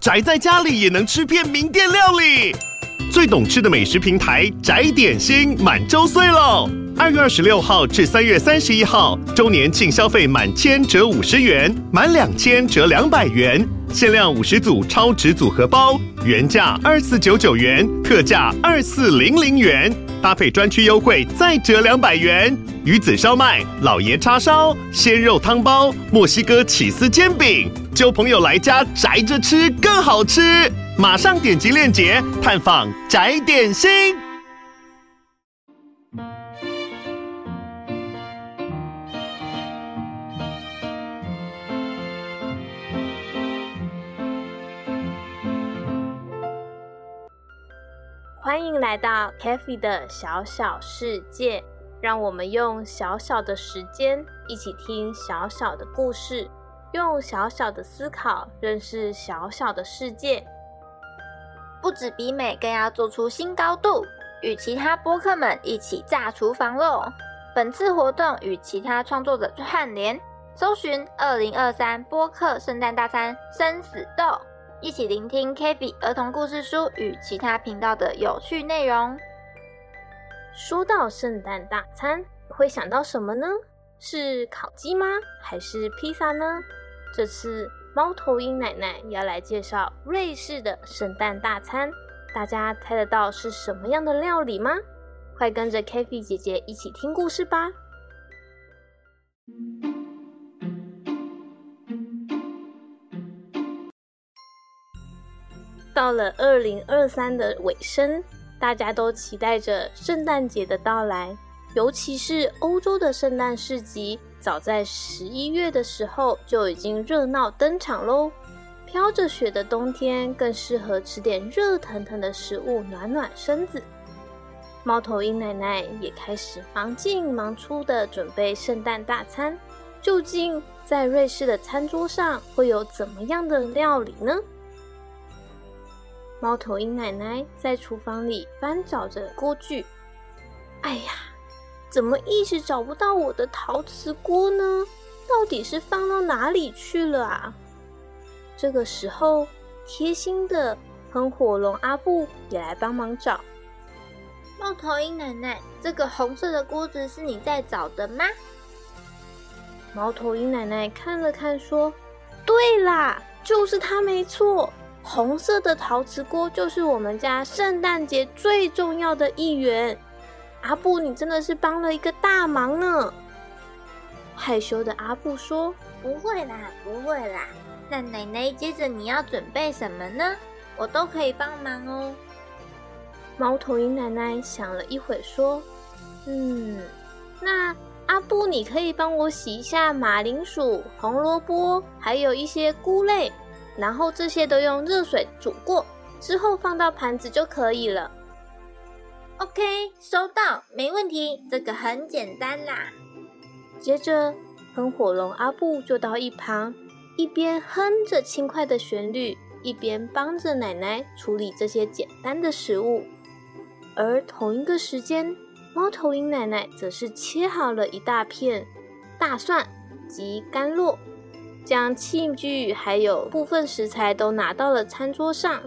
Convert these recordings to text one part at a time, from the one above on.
宅在家里也能吃遍名店料理。最懂吃的美食平台宅点心满周岁喽！二月二十六号至三月三十一号，周年庆消费满千折五十元，满两千折两百元，限量五十组超值组合包，原价二四九九元，特价二四零零元，搭配专区优惠再折两百元。鱼子烧麦、老爷叉烧、鲜肉汤包、墨西哥起司煎饼，揪朋友来家宅着吃更好吃。马上点击链接探访宅点心。欢迎来到 CaFi 的小小世界，让我们用小小的时间一起听小小的故事，用小小的思考认识小小的世界。不止比美，更要做出新高度，与其他播客们一起炸厨房喽！本次活动与其他创作者串联，搜寻“二零二三播客圣诞大餐生死斗”，一起聆听 CaFi 儿童故事书与其他频道的有趣内容。说到圣诞大餐，会想到什么呢？是烤鸡吗？还是披萨呢？这次。猫头鹰奶奶要来介绍瑞士的圣诞大餐，大家猜得到是什么样的料理吗？快跟着 CaFi 姐姐一起听故事吧！到了二零二三的尾声，大家都期待着圣诞节的到来，尤其是欧洲的圣诞市集。早在十一月的时候就已经热闹登场喽！飘着雪的冬天更适合吃点热腾腾的食物暖暖身子。猫头鹰奶奶也开始忙进忙出的准备圣诞大餐。究竟在瑞士的餐桌上会有怎么样的料理呢？猫头鹰奶奶在厨房里翻找着锅具。哎呀！怎么一直找不到我的陶瓷锅呢？到底是放到哪里去了啊？这个时候，贴心的喷火龙阿布也来帮忙找。猫头鹰奶奶，这个红色的锅子是你在找的吗？猫头鹰奶奶看了看，说：“对啦，就是它没错。红色的陶瓷锅就是我们家圣诞节最重要的一员。”阿布，你真的是帮了一个大忙呢！害羞的阿布说：“不会啦，不会啦。那奶奶，接着你要准备什么呢？我都可以帮忙哦。”猫头鹰奶奶想了一会，说：“嗯，那阿布，你可以帮我洗一下马铃薯、红萝卜，还有一些菇类，然后这些都用热水煮过，之后放到盘子就可以了。” OK，收到，没问题，这个很简单啦。接着，喷火龙阿布就到一旁，一边哼着轻快的旋律，一边帮着奶奶处理这些简单的食物。而同一个时间，猫头鹰奶奶则是切好了一大片大蒜及甘酪，将器具还有部分食材都拿到了餐桌上。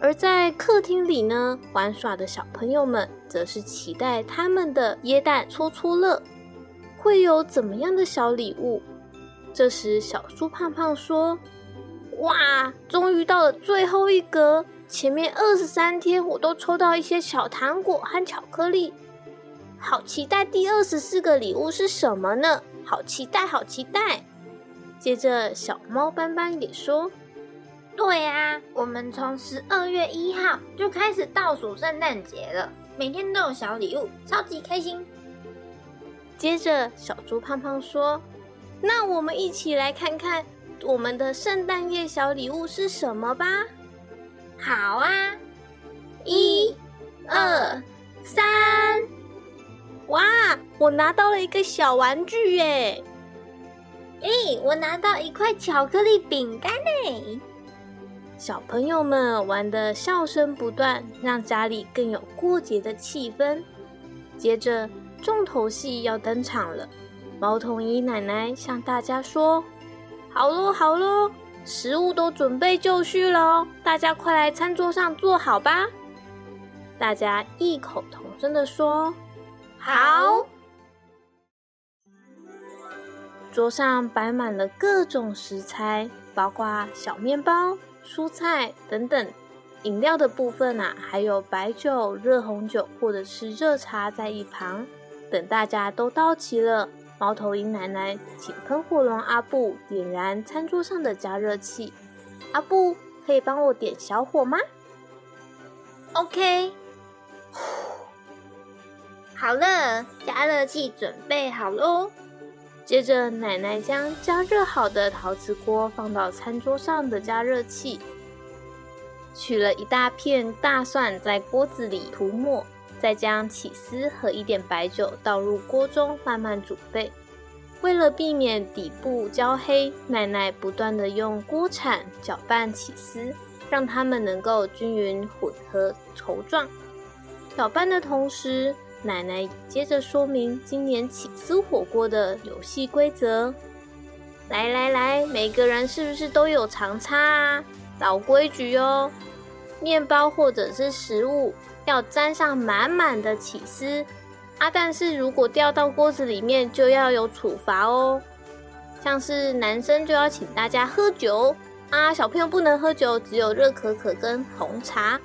而在客厅里呢，玩耍的小朋友们则是期待他们的椰蛋戳戳乐会有怎么样的小礼物。这时，小猪胖胖说：“哇，终于到了最后一格！前面二十三天我都抽到一些小糖果和巧克力，好期待第二十四个礼物是什么呢？好期待，好期待！”接着，小猫斑斑也说。对啊，我们从十二月一号就开始倒数圣诞节了，每天都有小礼物，超级开心。接着，小猪胖胖说：“那我们一起来看看我们的圣诞夜小礼物是什么吧。”好啊，一、二、三，哇！我拿到了一个小玩具耶！诶，我拿到一块巧克力饼干呢。小朋友们玩的笑声不断，让家里更有过节的气氛。接着，重头戏要登场了。猫头鹰奶奶向大家说：“好喽，好喽，食物都准备就绪了，大家快来餐桌上坐好吧！大家异口同声地说：“好。”桌上摆满了各种食材，包括小面包、蔬菜等等。饮料的部分啊，还有白酒、热红酒或者是热茶在一旁。等大家都到齐了，猫头鹰奶奶请喷火龙阿布点燃餐桌上的加热器。阿布，可以帮我点小火吗？OK。好了，加热器准备好喽。接着，奶奶将加热好的陶瓷锅放到餐桌上的加热器，取了一大片大蒜在锅子里涂抹，再将起司和一点白酒倒入锅中慢慢煮沸。为了避免底部焦黑，奶奶不断地用锅铲搅拌起司，让它们能够均匀混合稠状。搅拌的同时，奶奶接着说明今年起司火锅的游戏规则。来来来，每个人是不是都有长叉啊？老规矩哦，面包或者是食物要沾上满满的起司啊，但是如果掉到锅子里面就要有处罚哦。像是男生就要请大家喝酒啊，小朋友不能喝酒，只有热可可跟红茶。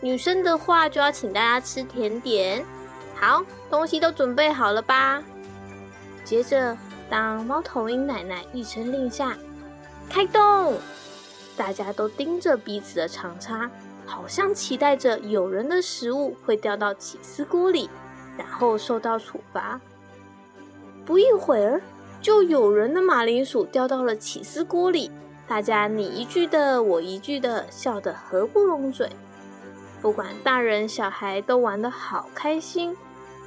女生的话就要请大家吃甜点。好，东西都准备好了吧？接着，当猫头鹰奶奶一声令下，开动！大家都盯着彼此的长叉，好像期待着有人的食物会掉到起司锅里，然后受到处罚。不一会儿，就有人的马铃薯掉到了起司锅里，大家你一句的，我一句的，笑得合不拢嘴。不管大人小孩都玩得好开心，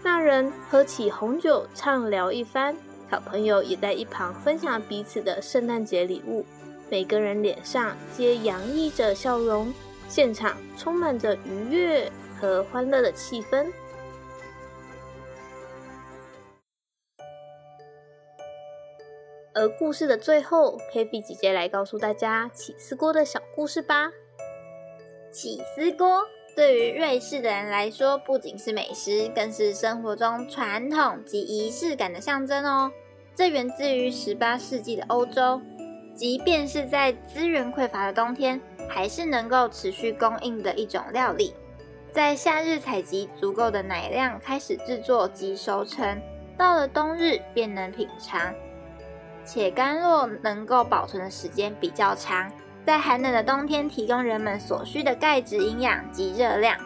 大人喝起红酒畅聊一番，小朋友也在一旁分享彼此的圣诞节礼物，每个人脸上皆洋溢着笑容，现场充满着愉悦和欢乐的气氛。而故事的最后，CaFi 姐姐来告诉大家起司锅的小故事吧。起司锅。对于瑞士的人来说，不仅是美食，更是生活中传统及仪式感的象征哦。这源自于十八世纪的欧洲，即便是在资源匮乏的冬天，还是能够持续供应的一种料理。在夏日采集足够的奶量，开始制作及熟成，到了冬日便能品尝，且干酪能够保存的时间比较长。在寒冷的冬天，提供人们所需的钙质营养及热量。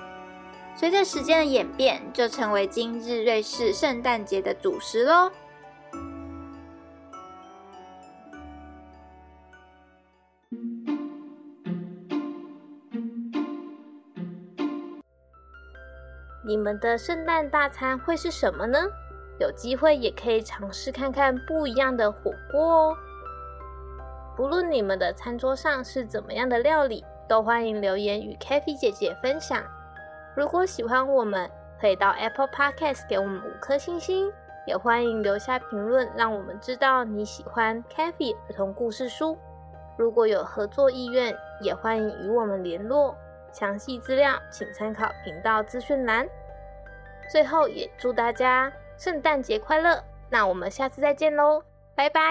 随着时间的演变，就成为今日瑞士圣诞节的主食喽。你们的圣诞大餐会是什么呢？有机会也可以尝试看看不一样的火锅哦。不论你们的餐桌上是怎么样的料理，都欢迎留言与 CaFi 姐姐分享。如果喜欢我们，可以到 Apple Podcast 给我们五颗星星，也欢迎留下评论，让我们知道你喜欢 CaFi 儿童故事书。如果有合作意愿，也欢迎与我们联络。详细资料请参考频道资讯栏。最后，也祝大家圣诞节快乐！那我们下次再见喽，拜拜。